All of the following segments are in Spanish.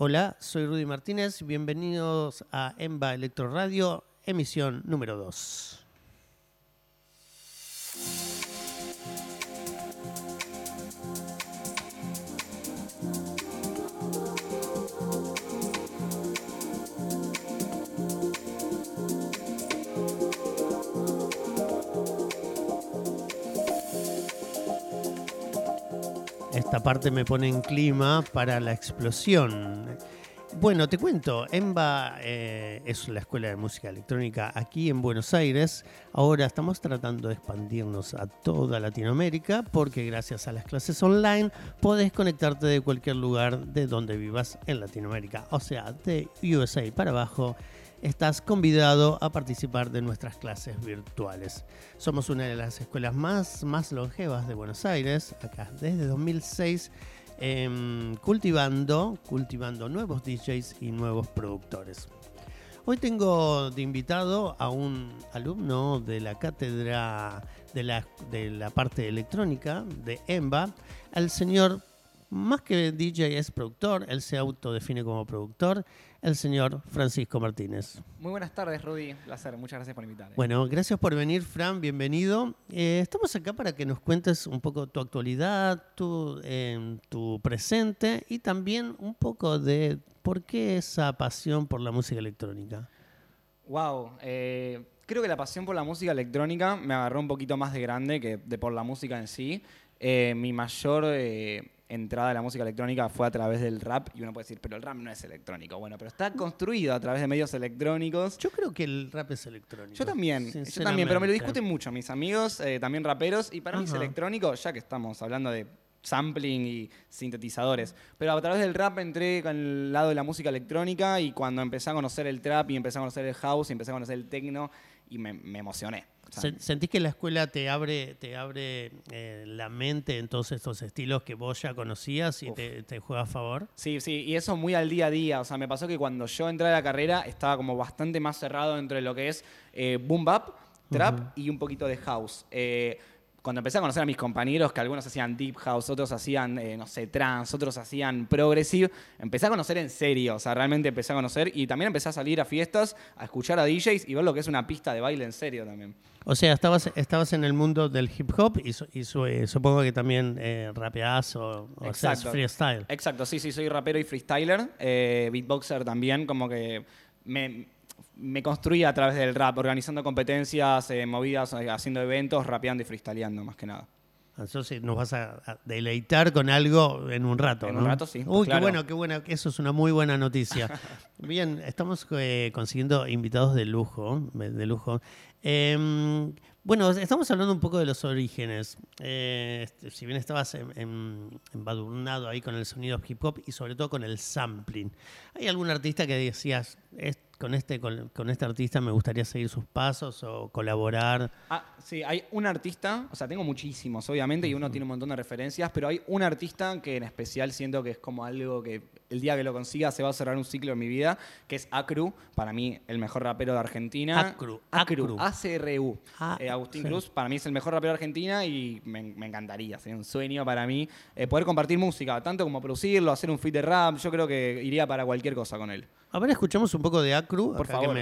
Hola, soy Rudy Martínez. Bienvenidos a EMBA Electro Radio, emisión número 2. Esta parte me pone en clima para la explosión. Bueno, te cuento, EMBA eh, es la escuela de música electrónica aquí en Buenos Aires. Ahora estamos tratando de expandirnos a toda Latinoamérica porque gracias a las clases online podés conectarte de cualquier lugar de donde vivas en Latinoamérica. O sea, de USA para abajo estás convidado a participar de nuestras clases virtuales. Somos una de las escuelas más, más longevas de Buenos Aires, acá desde 2006, em, cultivando, cultivando nuevos DJs y nuevos productores. Hoy tengo de invitado a un alumno de la cátedra de la, de la parte electrónica de EMBA, al señor, más que DJ es productor, él se autodefine como productor, el señor Francisco Martínez. Muy buenas tardes, Rudy. Placer, muchas gracias por invitarme. Bueno, gracias por venir, Fran, bienvenido. Eh, estamos acá para que nos cuentes un poco tu actualidad, tu, em, tu presente y también un poco de por qué esa pasión por la música electrónica. Wow, eh, creo que la pasión por la música electrónica me agarró un poquito más de grande que de por la música en sí. Eh, mi mayor entrada a la música electrónica fue a través del rap y uno puede decir, pero el rap no es electrónico. Bueno, pero está construido a través de medios electrónicos. Yo creo que el rap es electrónico. Yo también, yo también, pero me lo discuten mucho mis amigos, eh, también raperos, y para mí es electrónico, ya que estamos hablando de sampling y sintetizadores. Pero a través del rap entré con el lado de la música electrónica y cuando empecé a conocer el trap y empecé a conocer el house y empecé a conocer el techno y me, me emocioné. ¿Sentís que la escuela te abre, te abre eh, la mente en todos estos estilos que vos ya conocías y te, juega a favor? Sí, sí, y eso muy al día a día. O sea, me pasó que cuando yo entré a la carrera estaba como bastante más cerrado entre lo que es eh, boom bap, trap y un poquito de house. Eh, cuando empecé a conocer a mis compañeros, que algunos hacían deep house, otros hacían, eh, no sé, trance, otros hacían progressive, empecé a conocer en serio, o sea, realmente empecé a conocer y también empecé a salir a fiestas, a escuchar a DJs y ver lo que es una pista de baile en serio también. O sea, estabas, estabas en el mundo del hip hop y, eh, supongo que también eh, rapeás o, o freestyle. Exacto, sí, sí, soy rapero y freestyler, eh, beatboxer también, como que me me construí a través del rap, organizando competencias, eh, movidas, eh, haciendo eventos, rapeando y freestyleando más que nada. Entonces nos vas a, deleitar con algo en un rato. En un rato, sí. Uy, qué bueno, qué bueno. Eso es una muy buena noticia. Bien, estamos eh, consiguiendo invitados de lujo, de lujo. Em, bueno, estamos hablando un poco de los orígenes. Este, si bien estabas embadurnado ahí con el sonido hip hop y sobre todo con el sampling, ¿hay algún artista que decías, con este, con, este artista me gustaría seguir sus pasos o colaborar. Ah, sí, hay un artista, o sea, tengo muchísimos, obviamente, y uno tiene un montón de referencias, pero hay un artista que en especial siento que es como algo que el día que lo consiga se va a cerrar un ciclo en mi vida, que es Acru, para mí el mejor rapero de Argentina. Acru, Acru, A-C-R-U. Ah, eh, Agustín Cruz, para mí es el mejor rapero de Argentina y me, encantaría, sería un sueño para mí eh, poder compartir música, tanto como producirlo, hacer un feed de rap, yo creo que iría para cualquier cosa con él. A ver, escuchamos un poco de Acru. Por favor.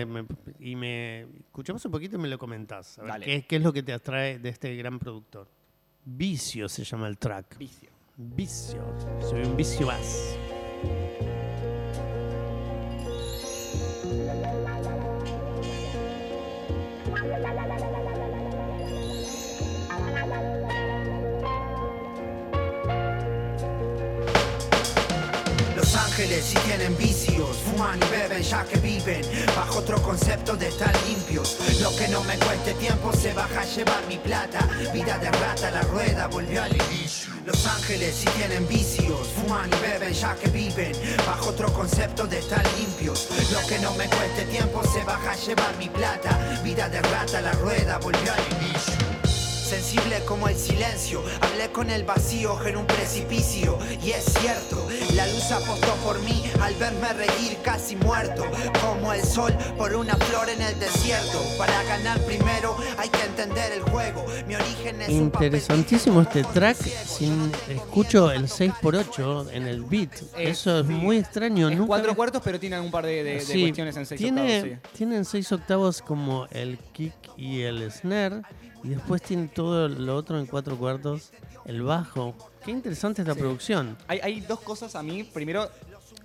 y me escuchamos un poquito y me lo comentás. qué, qué, es lo que te atrae de este gran productor. Vicio se llama el track. Vicio. Vicio. Soy un vicio más. Ángeles y tienen vicios, fuman y beben ya que viven bajo otro concepto de estar limpios. Lo que no me cueste tiempo se baja a llevar mi plata. Vida de rata, la rueda volvió al inicio. Los ángeles si tienen vicios, fuman y beben ya que viven bajo otro concepto de estar limpios. Lo que no me cueste tiempo se baja a llevar mi plata. Vida de rata, la rueda volvió al inicio. Sensible como el silencio. Hablé con el vacío en un precipicio. Y es cierto, la luz apostó por mí al verme reír casi muerto. Como el sol por una flor en el desierto. Para ganar primero hay que entender el juego. Mi origen es Interesantísimo este track. Sin, escucho el 6x8 en el beat. Eso es muy extraño. Es Nunca cuatro había- cuartos, pero tiene un par de, de- de Sí, cuestiones en seis tiene, octavos. sí. Tienen seis octavos como el kick y el snare. Y después tiene todo lo otro en cuatro cuartos. El bajo. Qué interesante esta producción. Hay, hay dos cosas a mí. Primero,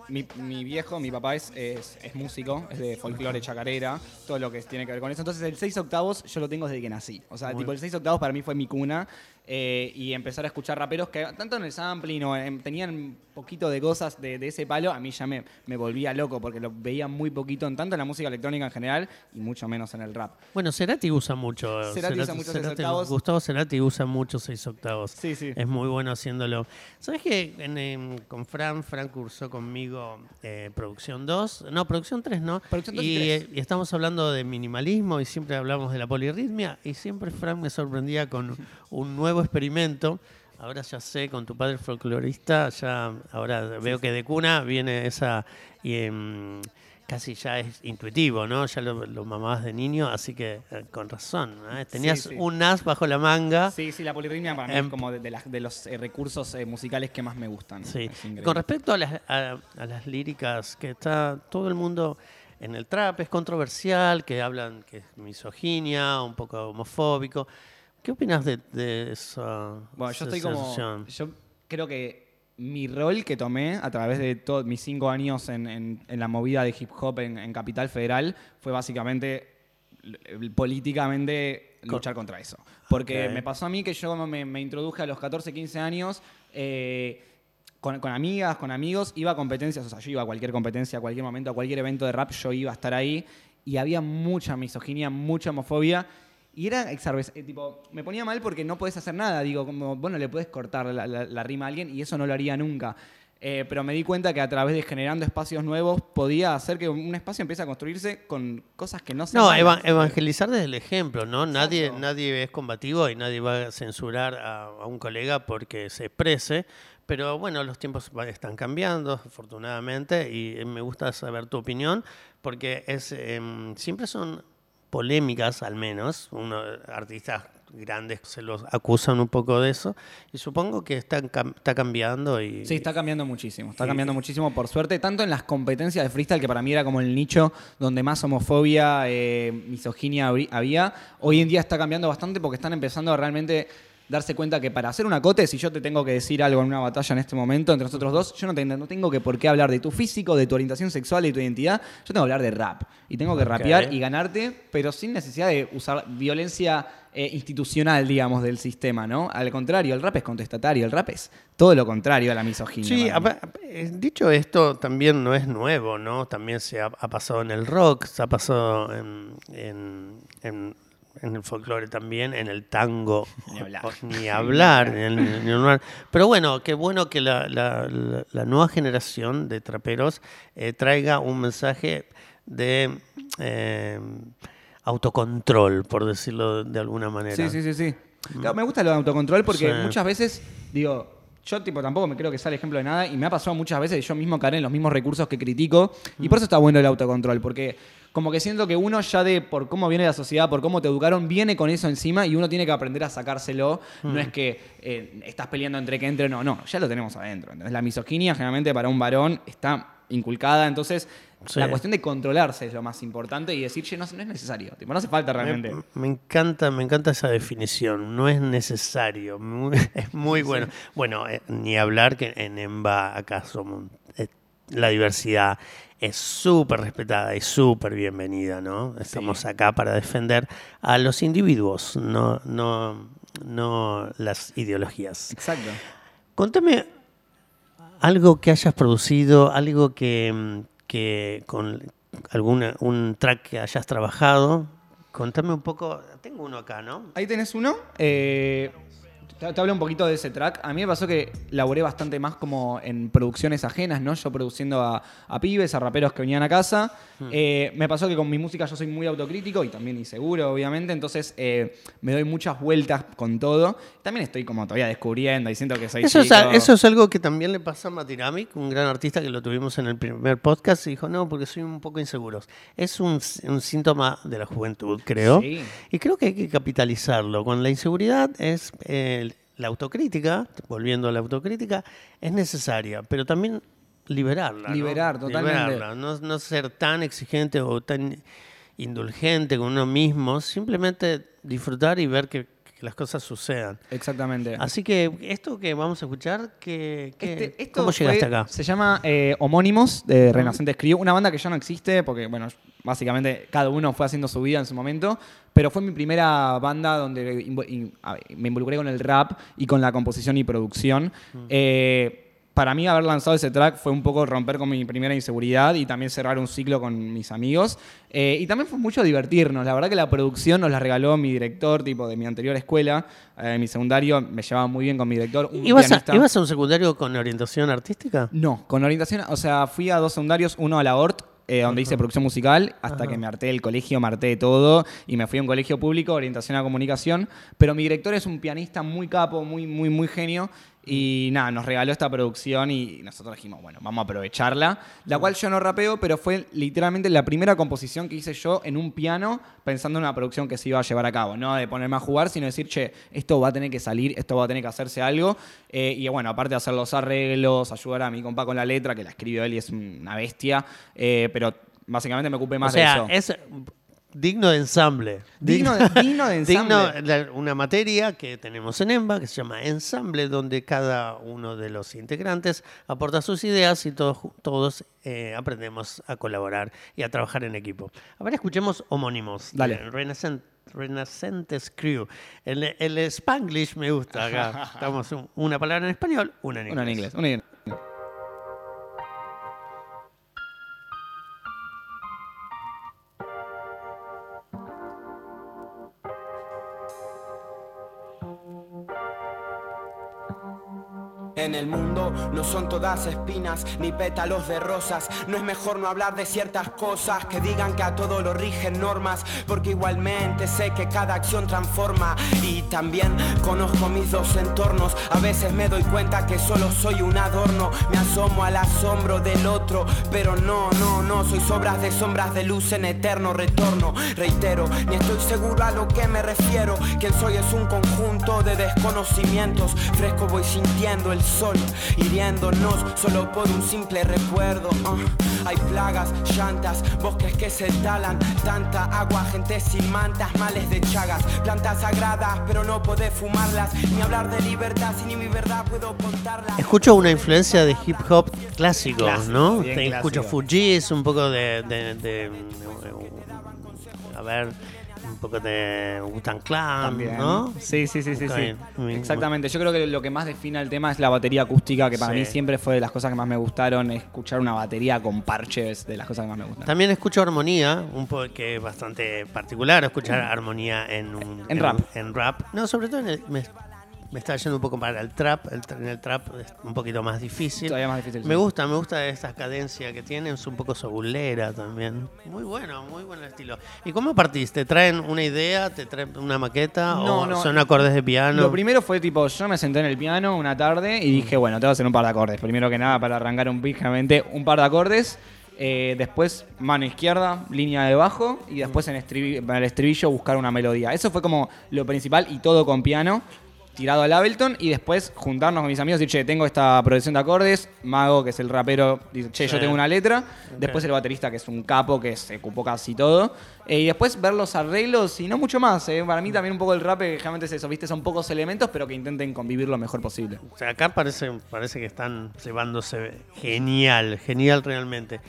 mi, mi viejo, mi papá es, es, es músico, es de folclore, chacarera, todo lo que tiene que ver con eso. Entonces, el 6 octavos yo lo tengo desde que nací. O sea, Muy tipo, el 6 octavos para mí fue mi cuna. Eh, y empezar a escuchar raperos que, tanto en el sampling o en- tenían un poquito de cosas de, de ese palo, a mí ya me, me volvía loco porque lo veía muy poquito, en tanto en la música electrónica en general y mucho menos en el rap. Bueno, Cerati usa mucho. Cerati usa mucho seis octavos. Gustavo Cerati usa mucho seis octavos. Sí, sí. Es muy bueno haciéndolo. ¿Sabes que en, con Fran, Fran cursó conmigo eh, Producción 2? No, Producción 3, ¿no? Producción 2 y y, 3. eh, y estamos hablando de minimalismo y siempre hablamos de la polirritmia y siempre Fran me sorprendía con un nuevo experimento. Ahora ya sé, con tu padre folclorista, ya ahora veo que de cuna viene esa... y, em, casi ya es intuitivo, ¿no? Ya lo, lo mamabas de niño, así que eh, con razón. ¿eh? Tenías sí. un as bajo la manga. Sí, sí, la polirritmia para mí Em- es como de, de las- de los eh, recursos eh, musicales que más me gustan. Sí. Con respecto a las, a, a las líricas, que está todo el mundo en el trap, es controversial, que hablan que es misoginia, un poco homofóbico. ¿Qué opinas de, de esa Bueno, yo estoy como. Yo creo que mi rol que tomé a través de todos mis cinco años en, en- en la movida de hip hop en, en Capital Federal fue básicamente políticamente luchar contra eso. Porque me pasó a mí que yo me, me introduje a los 14, 15 años. eh, con, con amigas, con amigos, iba a competencias, o sea, yo iba a cualquier competencia, a cualquier momento, a cualquier evento de rap, yo iba a estar ahí y había mucha misoginia, mucha homofobia y era eh, tipo, me ponía mal porque no podés hacer nada, digo, como, bueno, le puedes cortar la, la- la rima a alguien y eso no lo haría nunca. Eh, pero me di cuenta que a través de generando espacios nuevos podía hacer que un espacio empiece a construirse con cosas que no se No, eva- evangelizar desde el ejemplo, ¿no? Nadie, Exacto. nadie es combativo y nadie va a censurar a, a un colega porque se exprese. Pero bueno, los tiempos están cambiando, afortunadamente, y eh, me gusta saber tu opinión, porque es em, siempre son polémicas, al menos. Uno, artistas grandes se los acusan un poco de eso, y supongo que están cam- está cambiando y Sí, está cambiando muchísimo. Está Sí. cambiando muchísimo, por suerte, tanto en las competencias de freestyle, que para mí era como el nicho donde más homofobia, eh, misoginia había. Hoy en día está cambiando bastante porque están empezando a realmente darse cuenta que para hacer un acote, si yo te tengo que decir algo en una batalla en este momento entre nosotros dos, yo no, te- no tengo que por qué hablar de tu físico, de tu orientación sexual, de tu identidad. Yo tengo que hablar de rap. Y tengo que rapear y ganarte, pero sin necesidad de usar violencia eh, institucional, digamos, del sistema, ¿no? Al contrario, el rap es contestatario, el rap es todo lo contrario a la misoginia. Sí, eh, dicho esto, también no es nuevo, ¿no? También se ha, ha pasado en el rock, se ha pasado en, en- en- en el folclore también, en el tango. Ni hablar. ni. Pero bueno, qué bueno que la, la- la- la nueva generación de traperos eh, traiga un mensaje de eh, autocontrol, por decirlo de alguna manera. Sí, sí, sí, sí. Claro, me gusta lo de autocontrol porque Sí. muchas veces, digo, yo tipo tampoco me creo que sea el ejemplo de nada y me ha pasado muchas veces yo mismo caer en los mismos recursos que critico y por eso está bueno el autocontrol, porque como que siento que uno ya de por cómo viene la sociedad, por cómo te educaron, viene con eso encima y uno tiene que aprender a sacárselo. No es que eh, estás peleando entre que entre o no, no, ya lo tenemos adentro. Entonces la misoginia generalmente para un varón está inculcada, entonces Sí. la cuestión de controlarse es lo más importante y decir, che, no, no es necesario, tipo, no hace falta realmente. Me, me encanta, me encanta esa definición. No es necesario. Es muy bueno. Bueno, eh, ni hablar que en EMBA acá somos eh, la diversidad es súper respetada y súper bienvenida, ¿no? Estamos acá para defender a los individuos, no, no, no las ideologías. Exacto. Contame algo que hayas producido, algo que, mm, que con alguna un track que hayas trabajado. Contame un poco. Tengo uno acá, ¿no? Ahí tenés uno. Eh, Te, te hablo un poquito de ese track. A mí me pasó que laburé bastante más como en producciones ajenas, ¿no? Yo produciendo a, a pibes, a raperos que venían a casa. Eh, me pasó que con mi música yo soy muy autocrítico y también inseguro, obviamente. Entonces eh, me doy muchas vueltas con todo. También estoy como todavía descubriendo y siento que soy Eso es, chico. a- eso es algo que también le pasa a Matiramic, un gran artista que lo tuvimos en el primer podcast, y dijo, no, porque soy un poco inseguro. Es un síntoma de la juventud, creo. Sí. Y creo que hay que capitalizarlo. Con la inseguridad es eh, la autocrítica, volviendo a la autocrítica, es necesaria, pero también liberarla. ¿no? Liberar, totalmente. Liberarla, no, no ser tan exigente o tan indulgente con uno mismo, simplemente disfrutar y ver que, que las cosas sucedan. Exactamente. Así que esto que vamos a escuchar, que, Este- esto ¿cómo llegaste fue- acá? Se llama eh, Homónimos de Renacentes Crew, una banda que ya no existe porque, bueno, básicamente cada uno fue haciendo su vida en su momento, pero fue mi primera banda donde me involucré con el rap y con la composición y producción. Eh, para mí haber lanzado ese track fue un poco romper con mi primera inseguridad y también cerrar un ciclo con mis amigos. Eh, y también fue mucho divertirnos. La verdad que la producción nos la regaló mi director, tipo de mi anterior escuela. Eh, mi secundario me llevaba muy bien con mi director. un ¿Ibas a. ¿Ibas a un secundario con orientación artística? No, con orientación, o sea, fui a dos secundarios, uno a la ORT, eh, donde hice producción musical, hasta que me harté del colegio, me harté de todo, y me fui a un colegio público, orientación a comunicación, pero mi director es un pianista muy capo, muy, muy, muy genio, y nada, nos regaló esta producción y nosotros dijimos, bueno, vamos a aprovecharla, la cual yo no rapeo, pero fue literalmente la primera composición que hice yo en un piano, pensando en una producción que se iba a llevar a cabo, no de ponerme a jugar, sino decir, che, esto va a tener que salir, esto va a tener que hacerse algo, eh, y bueno, aparte de hacer los arreglos, ayudar a mi compa con la letra, que la escribió él y es una bestia, eh, pero básicamente me ocupé más o sea, de eso. es digno de ensamble. Digno de- digno de Digno ensamble. de una materia que tenemos en EMBA que se llama ensamble, donde cada uno de los integrantes aporta sus ideas y todos, eh, aprendemos a colaborar y a trabajar en equipo. Ahora escuchemos homónimos. Dale. Renacent- Renacentes Crew. El, el Spanglish me gusta acá. Estamos un- una palabra en español, una en inglés. Una en inglés, una en inglés. En el mundo no son todas espinas ni pétalos de rosas. No es mejor no hablar de ciertas cosas que digan que a todo lo rigen normas. Porque igualmente sé que cada acción transforma. Y también conozco mis dos entornos. A veces me doy cuenta que solo soy un adorno. Me asomo al asombro del otro. Pero no, no, no. Soy sobras de sombras de luz en eterno retorno. Reitero, ni estoy seguro a lo que me refiero. Quien soy es un conjunto de desconocimientos. Fresco voy sintiendo el sol hiriéndonos solo por un simple recuerdo. ah. Hay plagas, llantas, bosques que se talan, tanta agua, gente sin mantas, males de chagas, plantas sagradas, pero no podés fumarlas, ni hablar de libertad si ni mi verdad puedo contarla. Escucho una influencia de hip hop clásico, ¿no? Te escucho clásico. Fujis, un poco de, de- de- a ver, poco de Wu-Tang Clan, También. ¿no? Sí, sí, sí, sí, sí. Exactamente. Yo creo que lo que más define el tema es la batería acústica, que para Sí. mí siempre fue de las cosas que más me gustaron. Escuchar una batería con parches de las cosas que más me gustan. También escucho armonía, un poco que es bastante particular escuchar armonía en un En rap. en rap. No, sobre todo en el- me, me está yendo un poco para el trap. El, en el trap es un poquito más difícil. Todavía más difícil. Me sí. gusta, me gusta esta cadencia que tiene, es un poco sobulera también. Muy bueno, muy buen estilo. ¿Y cómo partiste? ¿Te traen una idea? ¿Te traen una maqueta? No, ¿O no. son acordes de piano? Lo primero fue tipo, yo me senté en el piano una tarde y dije, bueno, tengo que hacer un par de acordes. Primero que nada, para arrancar un pijamente, un par de acordes. Eh, después, mano izquierda, línea de bajo. Y después en, estribi- en el estribillo buscar una melodía. Eso fue como lo principal y todo con piano. Tirado al Ableton y después juntarnos con mis amigos y decir, che, tengo esta progresión de acordes. Mago, que es el rapero, dice, che, Sí. yo tengo una letra. Después el baterista, que es un capo, que se ocupó casi todo. Eh, y después ver los arreglos y no mucho más. eh. Para mí también un poco el rap, que generalmente es eso, ¿viste? Son pocos elementos, pero que intenten convivir lo mejor posible. O sea, acá parece, parece que están llevándose genial, genial realmente.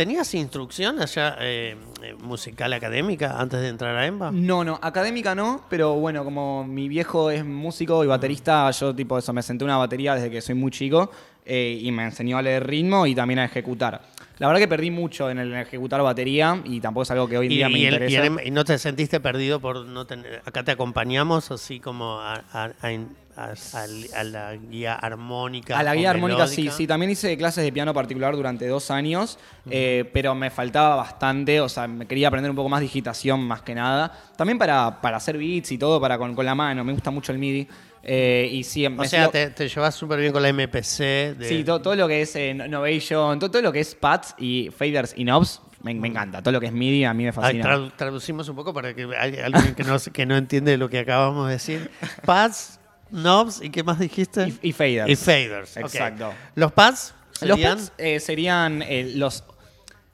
¿Tenías instrucción allá eh, eh, musical académica antes de entrar a EMBA? No, no, académica no, pero bueno, como mi viejo es músico y baterista, yo tipo eso, me senté una batería desde que soy muy chico. eh, y me enseñó a leer ritmo y también a ejecutar. La verdad que perdí mucho en el ejecutar batería y tampoco es algo que hoy en Y, día me y el- interesa. y el- y no te sentiste perdido por no tener. Acá te acompañamos, así como a, a- a- a- a la guía armónica. A la guía armónica sí, melódica. sí. También hice clases de piano particular durante dos años, eh, pero me faltaba bastante. O sea, me quería aprender un poco más digitación más que nada. También para, para hacer beats y todo, para con, con la mano. Me gusta mucho el MIDI. Eh, y sí, O sea, te, te llevas súper bien con la MPC. de- Sí, todo, todo lo que es eh, Novation, todo, todo lo que es pads y faders y knobs, me, me encanta. Todo lo que es MIDI a mí me Ay, fascina. tradu- traducimos un poco para que hay alguien que no, que no entiende lo que acabamos de decir. Pads, knobs y qué más dijiste? y, y faders. Y faders. Exacto. Los pads Los serían. pads eh, serían eh, los,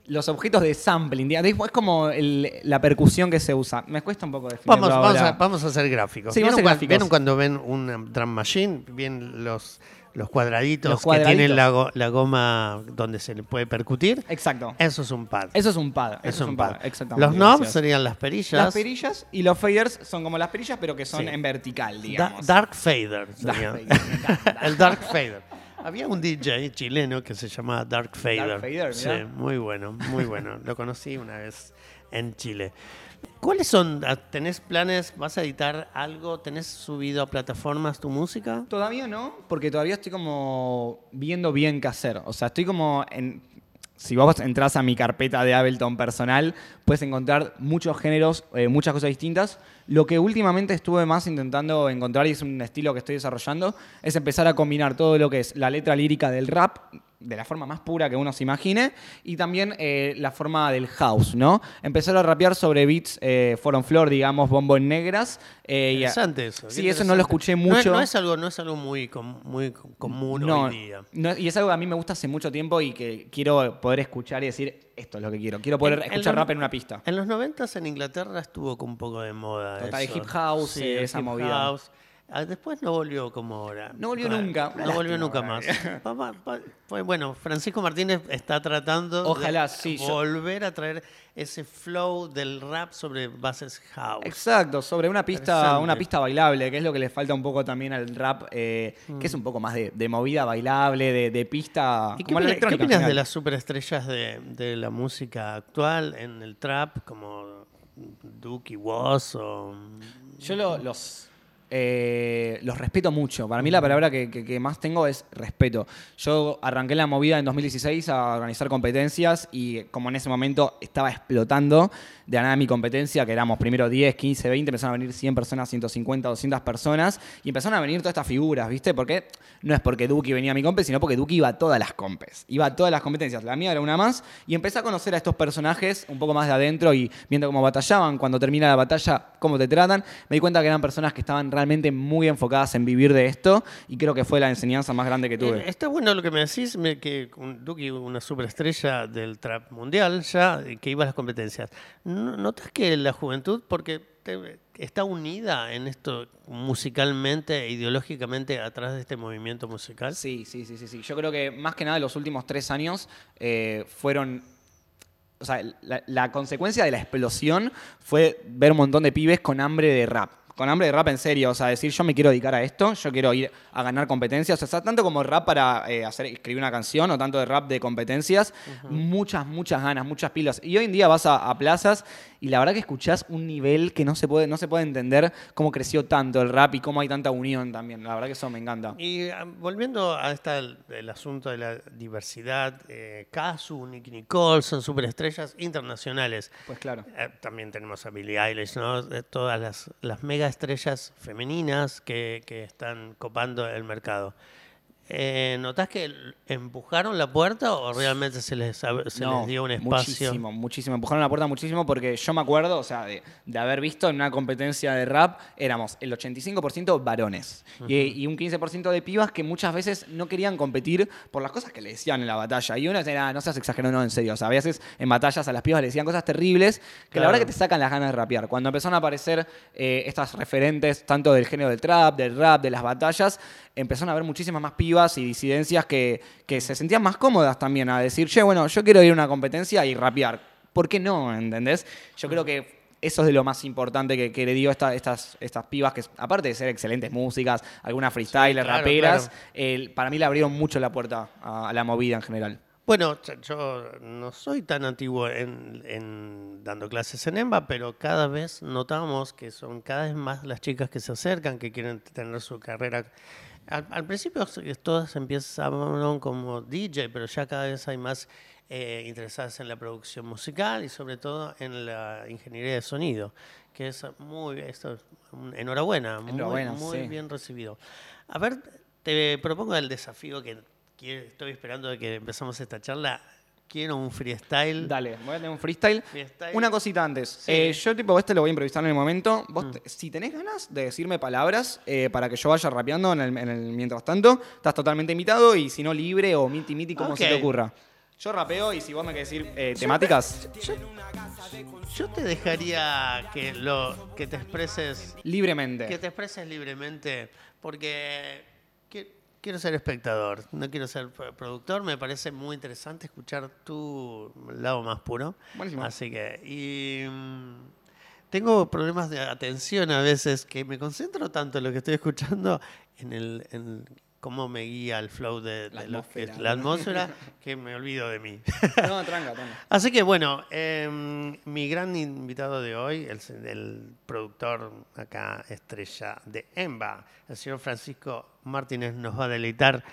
los objetos de sampling. Es como el- la percusión que se usa. Me cuesta un poco definirlo Vamos, vamos, ahora. a, vamos a hacer gráficos. Sí, ¿Vieron, gráficos. vieron cuando ven una drum machine? Bien los, los cuadraditos Los que tienen la, go- la goma donde se le puede percutir. Exacto. Eso es un pad. Eso es un pad. Eso es un pad. Exactamente. Los knobs serían las perillas. Las perillas y los faders son como las perillas, pero que son Sí. en vertical, Da- digamos. dark fader. Dark fader. El dark fader. Había un DJ chileno que se llamaba Dark Fader. Fader, sí, muy bueno, muy bueno. Lo conocí una vez en Chile. ¿Cuáles son? ah, ¿Tenés planes? ¿Vas a editar algo? ¿Tenés subido a plataformas tu música? Todavía no, porque todavía estoy como viendo bien qué hacer. O sea, estoy como en. Si vos entras a mi carpeta de Ableton personal, puedes encontrar muchos géneros, eh, muchas cosas distintas. Lo que últimamente estuve más intentando encontrar, y es un estilo que estoy desarrollando, es empezar a combinar todo lo que es la letra lírica del rap, de la forma más pura que uno se imagine, y también eh, la forma del house, ¿no? Empezar a rapear sobre beats eh, foron flor, digamos, bombo en negras. eh, y Interesante eso. Sí, eso no lo escuché No es- mucho. No, es algo, no es algo muy, com- muy com- común hoy día. no, y es algo que a mí me gusta hace mucho tiempo y que quiero poder escuchar y decir, esto es lo que quiero. Quiero poder En- en escuchar los- rap en una pista. En los 90 en Inglaterra estuvo con un poco de moda. Total, eso. hip house, Sí, esa hip movida. house. Ah, Después no volvió como ahora. No volvió nunca. No volvió nunca más. pues bueno, Francisco Martínez está tratando Ojalá, de sí, yo- volver a traer ese flow del rap sobre bases house. Exacto, sobre una pista, una pista bailable, que es lo que le falta un poco también al rap, eh, que es un poco más de, de movida bailable, de, de pista. ¿Y qué como la opinas, qué electrónica en opinas de las superestrellas de, de la música actual en el trap, como Duke y Woz o... Yo lo- los, eh, los respeto mucho. Para mí la palabra que- que más tengo es respeto. Yo arranqué la movida en 2016 a organizar competencias y como en ese momento estaba explotando de nada mi competencia, que éramos primero 10, 15, 20, empezaron a venir 100 personas, 150, 200 personas y empezaron a venir todas estas figuras, ¿viste? Porque no es porque Duki venía a mi compe, sino porque Duki iba a todas las compes. Iba a todas las competencias. La mía era una más y empecé a conocer a estos personajes un poco más de adentro y viendo cómo batallaban, cuando termina la batalla, cómo te tratan, me di cuenta que eran personas que estaban realmente muy enfocadas en vivir de esto y creo que fue la enseñanza más grande que Eh, tuve. Está bueno lo que me decís, que Duki, una superestrella del trap mundial ya, eh, que iba a las competencias. ¿No- ¿Notas que la juventud, porque te- está unida en esto musicalmente, e ideológicamente, atrás de este movimiento musical? Sí, sí, sí, sí, sí. Yo creo que más que nada los últimos tres años eh, fueron. O sea, la, la consecuencia de la explosión fue ver un montón de pibes con hambre de rap. Con hambre de rap en serio. O sea, decir yo me quiero dedicar a esto, yo quiero ir a ganar competencias. O sea, tanto como rap para eh, hacer, escribir una canción o tanto de rap de competencias. Muchas, muchas ganas, muchas pilas. Y hoy en día vas a, a plazas y la verdad que escuchás un nivel que no se puede, no se puede entender cómo creció tanto el rap y cómo hay tanta unión también. La verdad que eso me encanta. Y ah, volviendo a esta, el, el asunto de la diversidad, eh, Kazu, Nicky Nicole son superestrellas internacionales. Pues claro. Eh, también tenemos a Billie Eilish, ¿no? De todas las, las mega estrellas femeninas que, que están copando el mercado. Eh, ¿Notás que empujaron la puerta o realmente se les, ab- se No, les dio un espacio? Muchísimo, muchísimo. Empujaron la puerta muchísimo porque yo me acuerdo, o sea, de, de haber visto en una competencia de rap, éramos el 85% varones y, y un 15% de pibas que muchas veces no querían competir por las cosas que le decían en la batalla. Y uno era, no seas exagerado, no, en serio. O sea, a veces en batallas a las pibas le decían cosas terribles que la verdad que te sacan las ganas de rapear. Cuando empezaron a aparecer eh, estas referentes, tanto del género del trap, del rap, de las batallas, empezaron a haber muchísimas más pibas y disidencias que, que se sentían más cómodas también a decir, che, bueno, yo quiero ir a una competencia y rapear. ¿Por qué no? ¿Entendés? Yo creo que eso es de lo más importante que, que le dio esta- estas, estas pibas, que aparte de ser excelentes músicas, algunas freestylers, claro, raperas, claro. para mí le abrieron mucho la puerta a, a la movida en general. Bueno, yo- yo no soy tan antiguo en, en dando clases en EMBA, pero cada vez notamos que son cada vez más las chicas que se acercan, que quieren tener su carrera. Al, al principio se- todas empezaron como DJ, pero ya cada vez hay más eh, interesadas en la producción musical y sobre todo en la ingeniería de sonido, que es muy, esto es un- enhorabuena, muy- Enhorabuena, muy, sí. bien recibido. A ver, te propongo el desafío que estoy esperando de que empezamos esta charla. Quiero un freestyle. Dale, voy a tener un freestyle. Freestyle. Una cosita antes. Sí. Eh, yo, tipo, este lo voy a improvisar en el momento. Vos, te- si tenés ganas de decirme palabras eh, para que yo vaya rapeando en el, en el mientras tanto, estás totalmente invitado y si no, libre o miti miti, como se te ocurra. Yo rapeo y si vos me querés decir eh, temáticas, Yo te dejaría que lo que te expreses libremente. que te expreses libremente porque quiero ser espectador, no quiero ser pro- productor, me parece muy interesante escuchar tu lado más puro. Buenísimo. Así que y mm, tengo problemas de atención a veces que me concentro tanto en lo que estoy escuchando en el en cómo me guía el flow de, La de lo que- atmósfera. la atmósfera que me olvido de mí. No, tranca, tranca. Así que bueno, em, mi gran invitado de hoy, el, productor acá estrella de EMBA, el señor Francisco Martínez, nos va a deleitar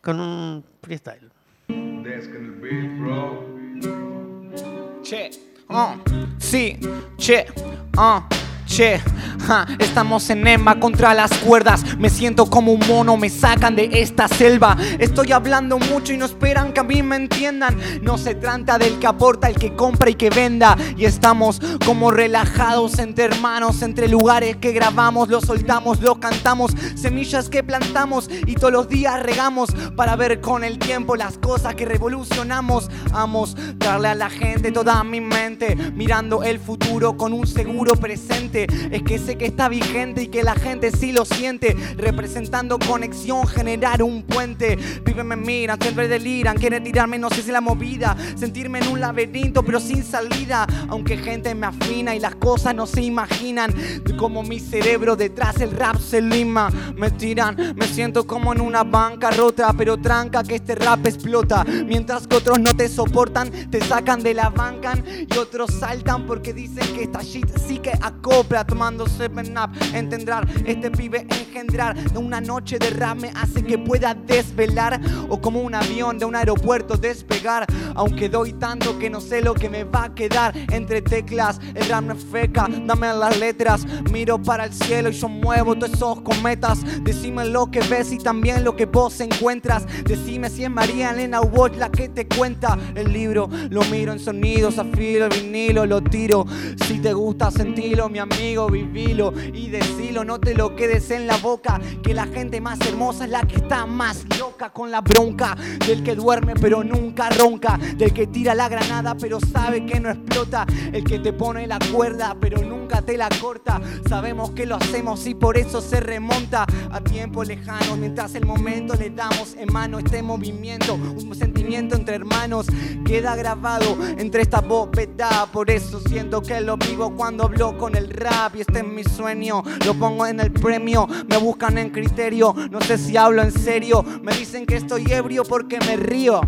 con un freestyle. Bro. Che, ah, sí, che, ah, che. ja, estamos en Emma contra las cuerdas. Me siento como un mono, me sacan de esta selva. Estoy hablando mucho y no esperan que a mí me entiendan. No se trata del que aporta, el que compra y que venda. Y estamos como relajados entre hermanos, entre lugares que grabamos, lo soltamos, lo cantamos. Semillas que plantamos y todos los días regamos para ver con el tiempo las cosas que revolucionamos. Amos darle a la gente toda mi mente, mirando el futuro con un seguro presente. Es que sé que está vigente y que la gente sí lo siente, representando conexión, generar un puente. Viven, me miran, siempre deliran, quieren tirarme, no sé si la movida, sentirme en un laberinto pero sin salida. Aunque gente me afina y las cosas no se imaginan, como mi cerebro detrás el rap se lima. Me tiran, me siento como en una banca rota, pero tranca que este rap explota. Mientras que otros no te soportan, te sacan de la banca y otros saltan porque dicen que esta shit sí que acopla. Tomando 7-up, entender este pibe engendrar de una noche de rap me hace que pueda desvelar o como un avión de un aeropuerto despegar. Aunque doy tanto que no sé lo que me va a quedar entre teclas. El rap es feca, dame las letras. Miro para el cielo y yo muevo todos esos cometas. Decime lo que ves y también lo que vos encuentras. Decime si es María Elena Watch la que te cuenta el libro. Lo miro en sonidos, afilo el vinilo, lo tiro. Si te gusta sentirlo, mi amigo, vivilo y decilo. No te lo quedes en la boca. Que la gente más hermosa es la que está más loca con la bronca. Del que duerme pero nunca ronca. Del que tira la granada pero sabe que no explota. El que te pone la cuerda pero nunca te la corta. Sabemos que lo hacemos y por eso se remonta a tiempos lejanos. Mientras el momento le damos en mano este movimiento. Un sentimiento entre hermanos queda grabado entre esta bóveda. Por eso siento que lo vivo cuando hablo con el rap. Y este es mi sueño. Lo pongo en el premio. Me buscan en criterio. No sé si hablo en serio. Me dicen que estoy ebrio porque me río.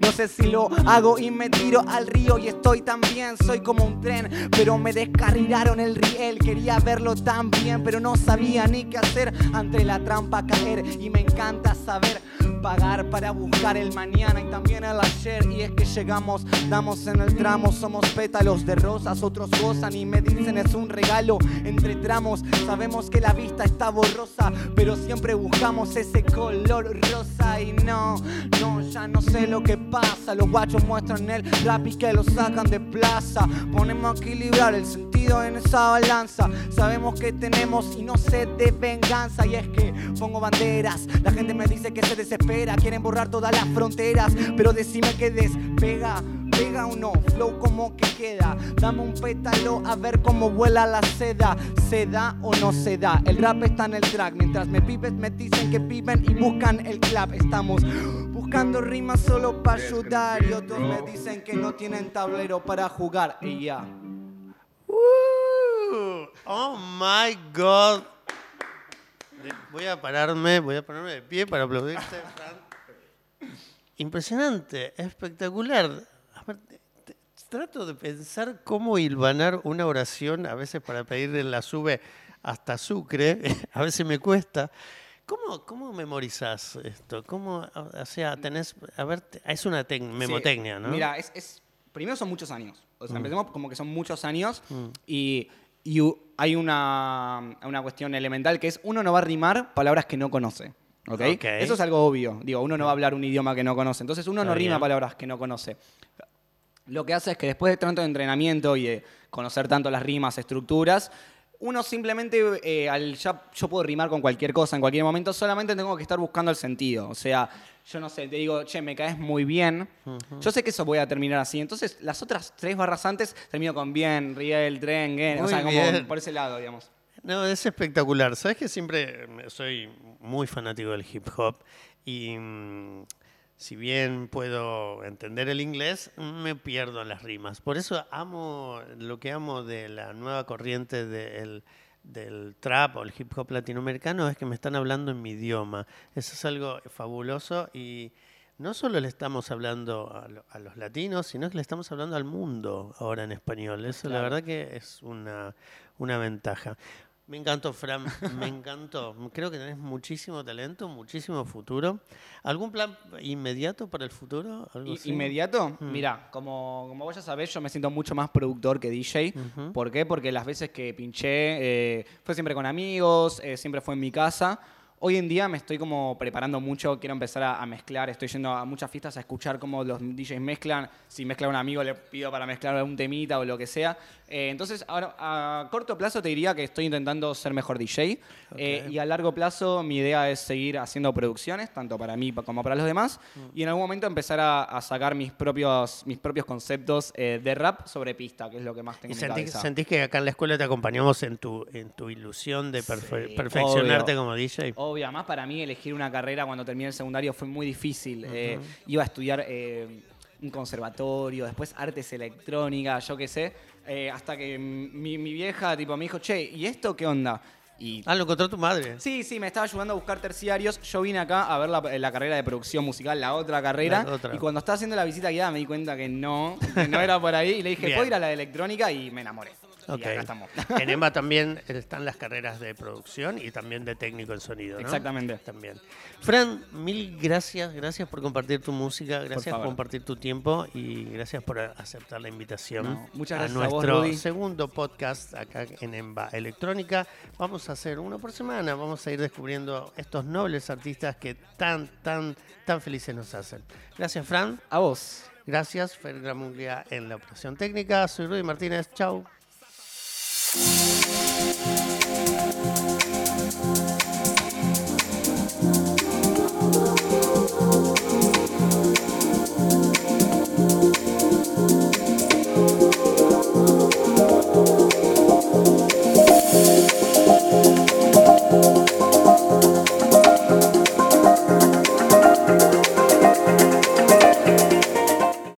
No sé si lo hago y me tiro al río. Y estoy tan bien, soy como un tren. Pero me descarrilaron el riel. Quería verlo tan bien, pero no sabía ni qué hacer. Ante la trampa caer. Y me encanta saber pagar para buscar el mañana y también el ayer. Y es que llegamos, damos en el tramo, somos pétalos de rosas, otros gozan y me dicen es un regalo entre tramos. Sabemos que la vista está borrosa, pero siempre buscamos ese color rosa. Y no, no, ya no sé lo que pasa. Los guachos muestran el rap y que lo sacan de plaza. Ponemos a equilibrar el sentido en esa balanza. Sabemos que tenemos y no sé de venganza. Y es que pongo banderas, la gente me dice que se desespera. Quieren borrar todas las fronteras, pero decime que despega. Pega o no, flow como que queda. Dame un pétalo a ver cómo vuela la seda. ¿Se da o no se da? El rap está en el track. Mientras me pibes me dicen que viven y buscan el clap. Estamos buscando rimas solo para ayudar. Y otros me dicen que no tienen tablero para jugar. Y ya. ¡Uh! Oh my God. Voy a pararme, voy a ponerme de pie para aplaudirte, Fran. Impresionante, espectacular. A ver, trato de pensar cómo hilvanar una oración, a veces para pedirle la sube hasta Sucre, a veces me cuesta. ¿Cómo, cómo memorizás esto? ¿Cómo, o sea, tenés, a ver, te- es una tec- memotecnia, Sí. ¿no? Mm. Mira, es, es- primero son muchos años. O sea, empecemos como que son muchos años y, y u- hay una, una cuestión elemental que es uno no va a rimar palabras que no conoce. ¿ok? Ok. Eso es algo obvio. Digo, uno no va a hablar un idioma que no conoce. Entonces uno no rima bien. palabras que no conoce. Lo que hace es que después de tanto entrenamiento y de conocer tanto las rimas, estructuras, uno simplemente, eh, al ya yo puedo rimar con cualquier cosa en cualquier momento, solamente tengo que estar buscando el sentido. O sea, yo no sé, te digo, che, me caes muy bien. Yo sé que eso voy a terminar así. Entonces, las otras tres barras antes termino con bien, riel, tren, gen. O sea, como bien. por ese lado, digamos. No, es espectacular. Sabes que siempre soy muy fanático del hip hop y mm, si bien puedo entender el inglés, me pierdo en las rimas. Por eso amo lo que amo de la nueva corriente del, del trap o el hip hop latinoamericano es que me están hablando en mi idioma. Eso es algo fabuloso y no solo le estamos hablando a, lo- a los latinos, sino que le estamos hablando al mundo ahora en español. Eso la Claro. verdad que es una, una ventaja. Me encantó, Fran, me encantó. Creo que tenés muchísimo talento, muchísimo futuro. ¿Algún plan inmediato para el futuro? ¿Algo I- así? Inmediato, mira, como, como vos ya sabés, yo me siento mucho más productor que DJ. ¿Por qué? Porque las veces que pinché eh, fue siempre con amigos, eh, siempre fue en mi casa. Hoy en día me estoy como preparando mucho, quiero empezar a, a mezclar, estoy yendo a muchas fiestas a escuchar cómo los DJs mezclan, si mezcla un amigo le pido para mezclar un temita o lo que sea. Eh, entonces, ahora a corto plazo te diría que estoy intentando ser mejor DJ eh, y a largo plazo mi idea es seguir haciendo producciones, tanto para mí como para los demás, y en algún momento empezar a, a sacar mis propios, mis propios conceptos eh, de rap sobre pista, que es lo que más tengo ¿Y en mi sentís, cabeza. sentís que acá en la escuela te acompañamos en tu, en tu ilusión de perfe- Sí, perfeccionarte obvio. como DJ? Obvio, además para mí elegir una carrera cuando terminé el secundario fue muy difícil. Eh, iba a estudiar eh, un conservatorio, después artes electrónica, yo qué sé, eh, hasta que mi, mi vieja tipo me dijo, che, ¿y esto qué onda? Y Ah, lo encontró tu madre. Sí, sí, me estaba ayudando a buscar terciarios. Yo vine acá a ver la, la carrera de producción musical, la otra carrera. La otra. Y cuando estaba haciendo la visita guiada me di cuenta que no, que no era por ahí. Y le dije, Bien. ¿puedo ir a la de electrónica? Y me enamoré. Ok. Y acá estamos. En EMBA también están las carreras de producción y también de técnico en sonido, ¿no? Exactamente. También. Fran, mil gracias. Gracias por compartir tu música, gracias por, compartir tu tiempo y gracias por aceptar la invitación No, muchas a gracias a vos, nuestro Rudy. segundo podcast acá en EMBA Electrónica. Vamos a hacer uno por semana. Vamos a ir descubriendo estos nobles artistas que tan, tan, tan felices nos hacen. Gracias, Fran. A vos. Gracias, Fer Gramuglia en la operación técnica. Soy Rudy Martínez. Chau. Thank you.